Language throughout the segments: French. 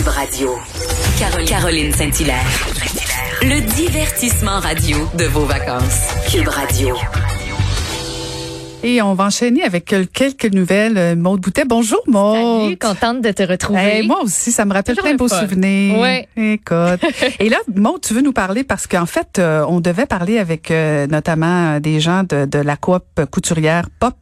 Cube Radio. Caroline, Saint-Hilaire. Le divertissement radio de vos vacances. Cube Radio. Et on va enchaîner avec quelques nouvelles. Euh, Maude Boutet, bonjour Maude. Salut, contente de te retrouver. Hey, moi aussi, ça me rappelle plein de beaux fun. souvenirs. Ouais. Écoute. Et là, Maude, tu veux nous parler parce qu'en fait, euh, on devait parler avec euh, notamment euh, des gens de, de la coop couturière Pop,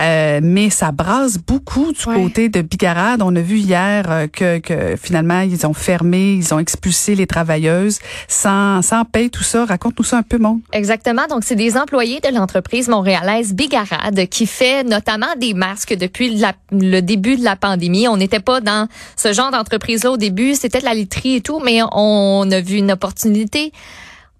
euh, mais ça brasse beaucoup du Ouais. côté de Bigarade. On a vu hier euh, que, que finalement, ils ont fermé, ils ont expulsé les travailleuses sans, sans paye, tout ça. Raconte-nous ça un peu, Maude. Exactement. Donc, c'est des employés de l'entreprise montréalaise Bigarade qui fait notamment des masques depuis le début de la pandémie. On n'était pas dans ce genre d'entreprise-là au début. C'était de la literie et tout, mais on a vu une opportunité.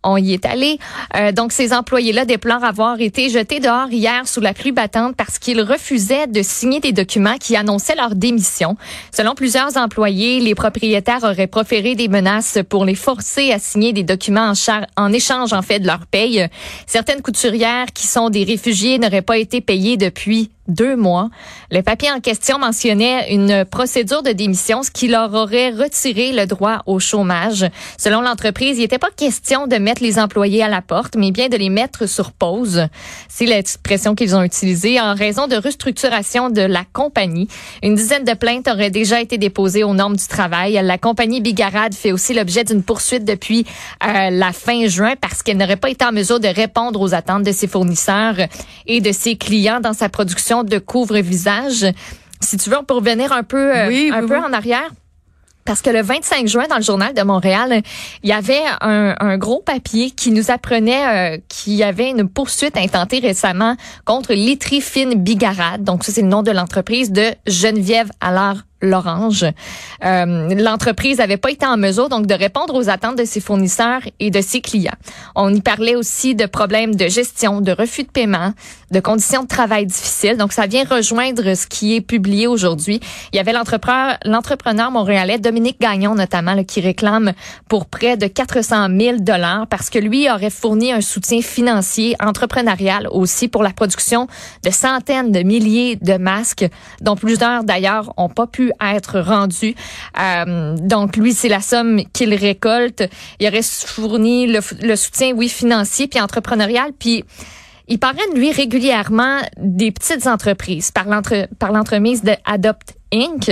On y est allé. Euh, donc, ces employés-là déplorent avoir été jetés dehors hier sous la pluie battante parce qu'ils refusaient de signer des documents qui annonçaient leur démission. Selon plusieurs employés, les propriétaires auraient proféré des menaces pour les forcer à signer des documents en, en échange, en fait, de leur paye. Certaines couturières qui sont des réfugiés n'auraient pas été payées depuis deux mois. Le papier en question mentionnait une procédure de démission, ce qui leur aurait retiré le droit au chômage. Selon l'entreprise, il n'était pas question de mettre les employés à la porte, mais bien de les mettre sur pause. C'est l'expression qu'ils ont utilisée en raison de restructuration de la compagnie. Une dizaine de plaintes auraient déjà été déposées aux normes du travail. La compagnie Bigarade fait aussi l'objet d'une poursuite depuis euh, la fin juin parce qu'elle n'aurait pas été en mesure de répondre aux attentes de ses fournisseurs et de ses clients dans sa production de couvre-visage. Si tu veux, on peut revenir un peu, euh, Oui, un oui, peu oui. en arrière. Parce que le 25 juin, dans le journal de Montréal, il y avait un, un gros papier qui nous apprenait euh, qu'il y avait une poursuite intentée récemment contre Litry Fine Bigarade. Donc, ça, c'est le nom de l'entreprise de Geneviève Allard L'Orange. Euh, L'entreprise n'avait pas été en mesure donc de répondre aux attentes de ses fournisseurs et de ses clients. On y parlait aussi de problèmes de gestion, de refus de paiement, de conditions de travail difficiles. Donc ça vient rejoindre ce qui est publié aujourd'hui. Il y avait l'entrepreneur, l'entrepreneur montréalais Dominique Gagnon notamment là, qui réclame pour près de 400 000 dollars parce que lui aurait fourni un soutien financier entrepreneurial aussi pour la production de centaines de milliers de masques dont plusieurs d'ailleurs ont pas pu être rendus. Euh, donc lui, c'est la somme qu'il récolte. Il aurait fourni le, le soutien, oui, financier puis entrepreneurial, puis il parraine, lui, régulièrement des petites entreprises par l'entre- par l'entremise de Adopt Inc.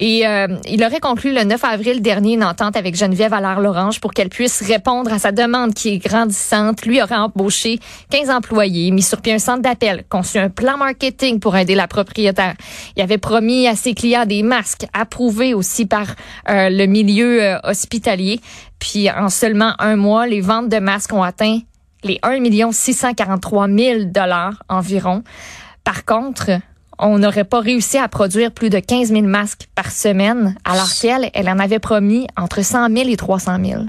Et euh, il aurait conclu le 9 avril dernier une entente avec Geneviève Allard-Lorange pour qu'elle puisse répondre à sa demande qui est grandissante. Lui aurait embauché 15 employés, mis sur pied un centre d'appel, conçu un plan marketing pour aider la propriétaire. Il avait promis à ses clients des masques approuvés aussi par euh, le milieu euh, hospitalier. Puis en seulement un mois, les ventes de masques ont atteint les 1 643 000 dollars environ. Par contre, on n'aurait pas réussi à produire plus de 15 000 masques par semaine, alors qu'elle, elle en avait promis entre 100 000 et 300 000.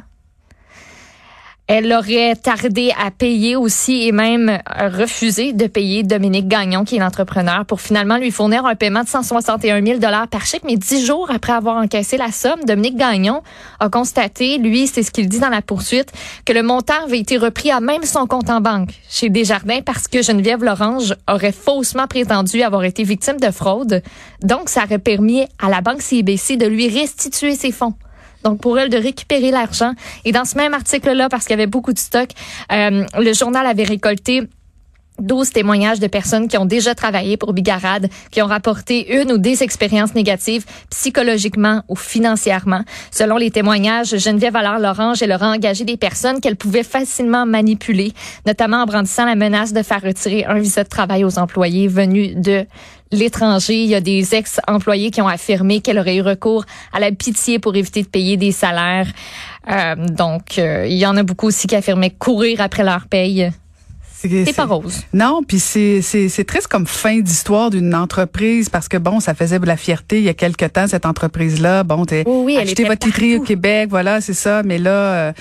Elle aurait tardé à payer aussi et même euh, refusé de payer Dominique Gagnon, qui est l'entrepreneur, pour finalement lui fournir un paiement de 161 000 par chèque. Mais dix jours après avoir encaissé la somme, Dominique Gagnon a constaté, lui, c'est ce qu'il dit dans la poursuite, que le montant avait été repris à même son compte en banque chez Desjardins parce que Geneviève Lorange aurait faussement prétendu avoir été victime de fraude. Donc, ça aurait permis à la banque CIBC de lui restituer ses fonds donc pour elle de récupérer l'argent. Et dans ce même article-là, parce qu'il y avait beaucoup de stock, euh, le journal avait récolté 12 témoignages de personnes qui ont déjà travaillé pour Bigarade, qui ont rapporté une ou des expériences négatives psychologiquement ou financièrement. Selon les témoignages, Geneviève Allard-Lorange, elle aurait engagé des personnes qu'elle pouvait facilement manipuler, notamment en brandissant la menace de faire retirer un visa de travail aux employés venus de l'étranger. Il y a des ex-employés qui ont affirmé qu'elle aurait eu recours à la pitié pour éviter de payer des salaires. Euh, donc, euh, il y en a beaucoup aussi qui affirmaient courir après leur paye C'est pas rose. Non, puis c'est c'est c'est triste comme fin d'histoire d'une entreprise parce que bon, ça faisait de la fierté il y a quelque temps cette entreprise là. Bon, t'es Oui, était votre literie au. Québec, voilà, c'est ça. Mais là, euh,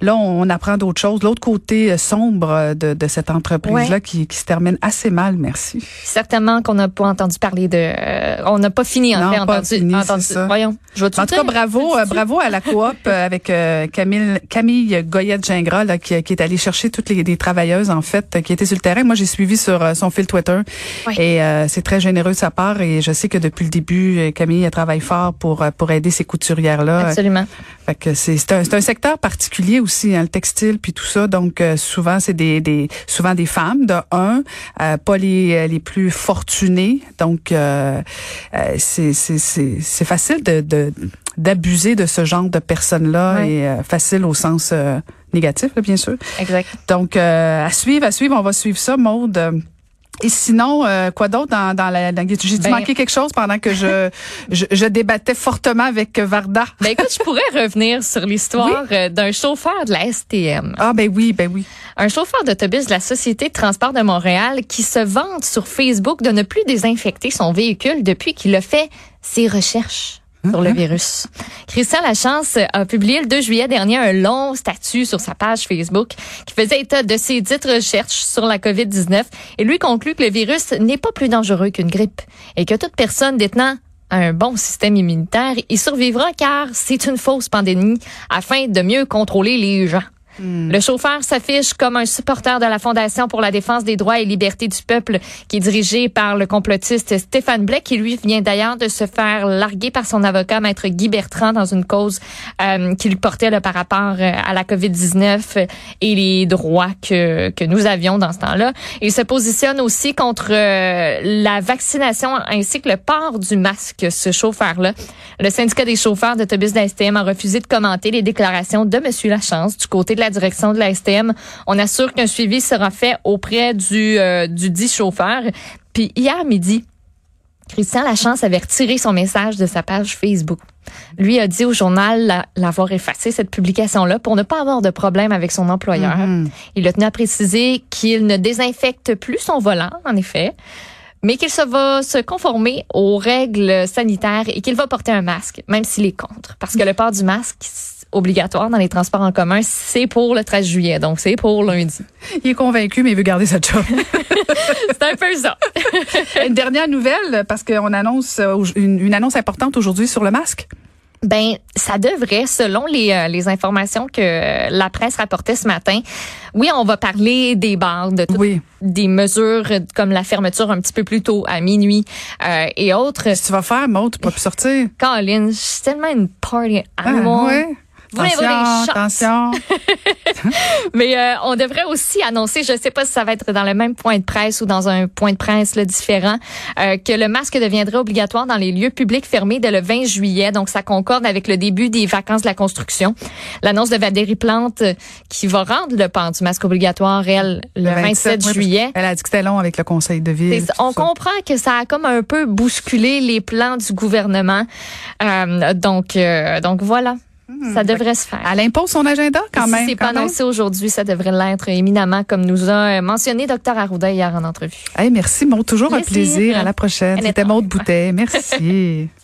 là, on apprend d'autres choses. L'autre côté euh, sombre euh, de, de cette entreprise là qui, qui se termine assez mal. Merci. Certainement qu'on n'a pas entendu parler de. euh, on n'a pas fini en Non, fait pas entendu. fini, entendu- ça. Voyons. Je En tout cas, bravo, euh, bravo à la coop avec euh, Camille, Camille Goyette-Gingras là, qui, qui est allée chercher toutes les, les travailleuses en fait euh, qui étaient sur le terrain. Moi, j'ai suivi sur euh, son fil Twitter Oui. et euh, c'est très généreux de sa part et je sais que depuis le début, euh, Camille elle travaille fort pour pour aider ces couturières là. Absolument. Fait que c'est c'est un, c'est un secteur particulier aussi, hein, le textile puis tout ça. Donc euh, souvent c'est des, des souvent des femmes de un, euh, pas les les plus fortunées. Donc euh, euh, c'est c'est c'est c'est facile de de d'abuser de ce genre de personnes là Ouais. et euh, facile au sens euh, négatif là, bien sûr. Exact. Donc euh, à suivre, à suivre, on va suivre ça, Maude. Et sinon, euh, quoi d'autre dans, dans la... dans- J'ai-tu Ben- manqué quelque chose pendant que je, je, je débattais fortement avec Varda? Ben écoute, je pourrais revenir sur l'histoire euh, d'un chauffeur de la STM. Ah ben oui, ben oui. Un chauffeur d'autobus de la Société de transport de Montréal qui se vante sur Facebook de ne plus désinfecter son véhicule depuis qu'il a fait ses recherches sur le virus. Christian Lachance a publié le 2 juillet dernier un long statut sur sa page Facebook qui faisait état de ses dites recherches sur la COVID-19 et lui conclut que le virus n'est pas plus dangereux qu'une grippe et que toute personne détenant un bon système immunitaire y survivra car c'est une fausse pandémie afin de mieux contrôler les gens. Le chauffeur s'affiche comme un supporter de la Fondation pour la défense des droits et libertés du peuple, qui est dirigé par le complotiste Stéphane Blais, qui lui vient d'ailleurs de se faire larguer par son avocat, maître Guy Bertrand, dans une cause euh, qui lui portait là, par rapport euh, à la COVID-19 et les droits que, que nous avions dans ce temps-là. Il se positionne aussi contre euh, la vaccination ainsi que le port du masque, ce chauffeur-là. Le syndicat des chauffeurs d'autobus de la STM a refusé de commenter les déclarations de M. Lachance du côté de la direction de la STM. On assure qu'un suivi sera fait auprès du, euh, du dit chauffeur. Puis hier midi, Christian Lachance avait retiré son message de sa page Facebook. Lui a dit au journal la- l'avoir effacé cette publication-là pour ne pas avoir de problème avec son employeur. Il a tenu à préciser qu'il ne désinfecte plus son volant, en effet, mais qu'il se va se conformer aux règles sanitaires et qu'il va porter un masque, même s'il est contre. Parce que le port du masque obligatoire dans les transports en commun, c'est pour le 13 juillet, donc c'est pour lundi. Il est convaincu, mais il veut garder sa job. C'est un peu ça. une dernière nouvelle, parce qu'on annonce euh, une, une annonce importante aujourd'hui sur le masque. Ben, ça devrait, selon les, euh, les informations que la presse rapportait ce matin. Oui, on va parler des bars, de toutes Oui. des mesures comme la fermeture un petit peu plus tôt, à minuit euh, et autres. Qu'est-ce que tu vas faire, Maud? Tu peux plus sortir. Colin, je suis tellement une party Ah, animal. ouais. Attention, des attention. Mais euh, on devrait aussi annoncer, je ne sais pas si ça va être dans le même point de presse ou dans un point de presse là, différent, euh, que le masque deviendrait obligatoire dans les lieux publics fermés dès le 20 juillet. Donc, ça concorde avec le début des vacances de la construction. L'annonce de Valérie Plante euh, qui va rendre le port du masque obligatoire, elle, le, 27, oui, parce juillet. Elle a dit que c'était long avec le conseil de ville. On ça. comprend que ça a comme un peu bousculé les plans du gouvernement. Euh, donc, euh, donc voilà, ça devrait se faire. Elle impose son agenda quand si même. c'est pas annoncé aujourd'hui, ça devrait l'être éminemment, comme nous a euh, mentionné Dr Arruda hier en entrevue. Hey, merci, Maud. Toujours un Plaisir. À la prochaine. C'était Maud Boutet. Merci.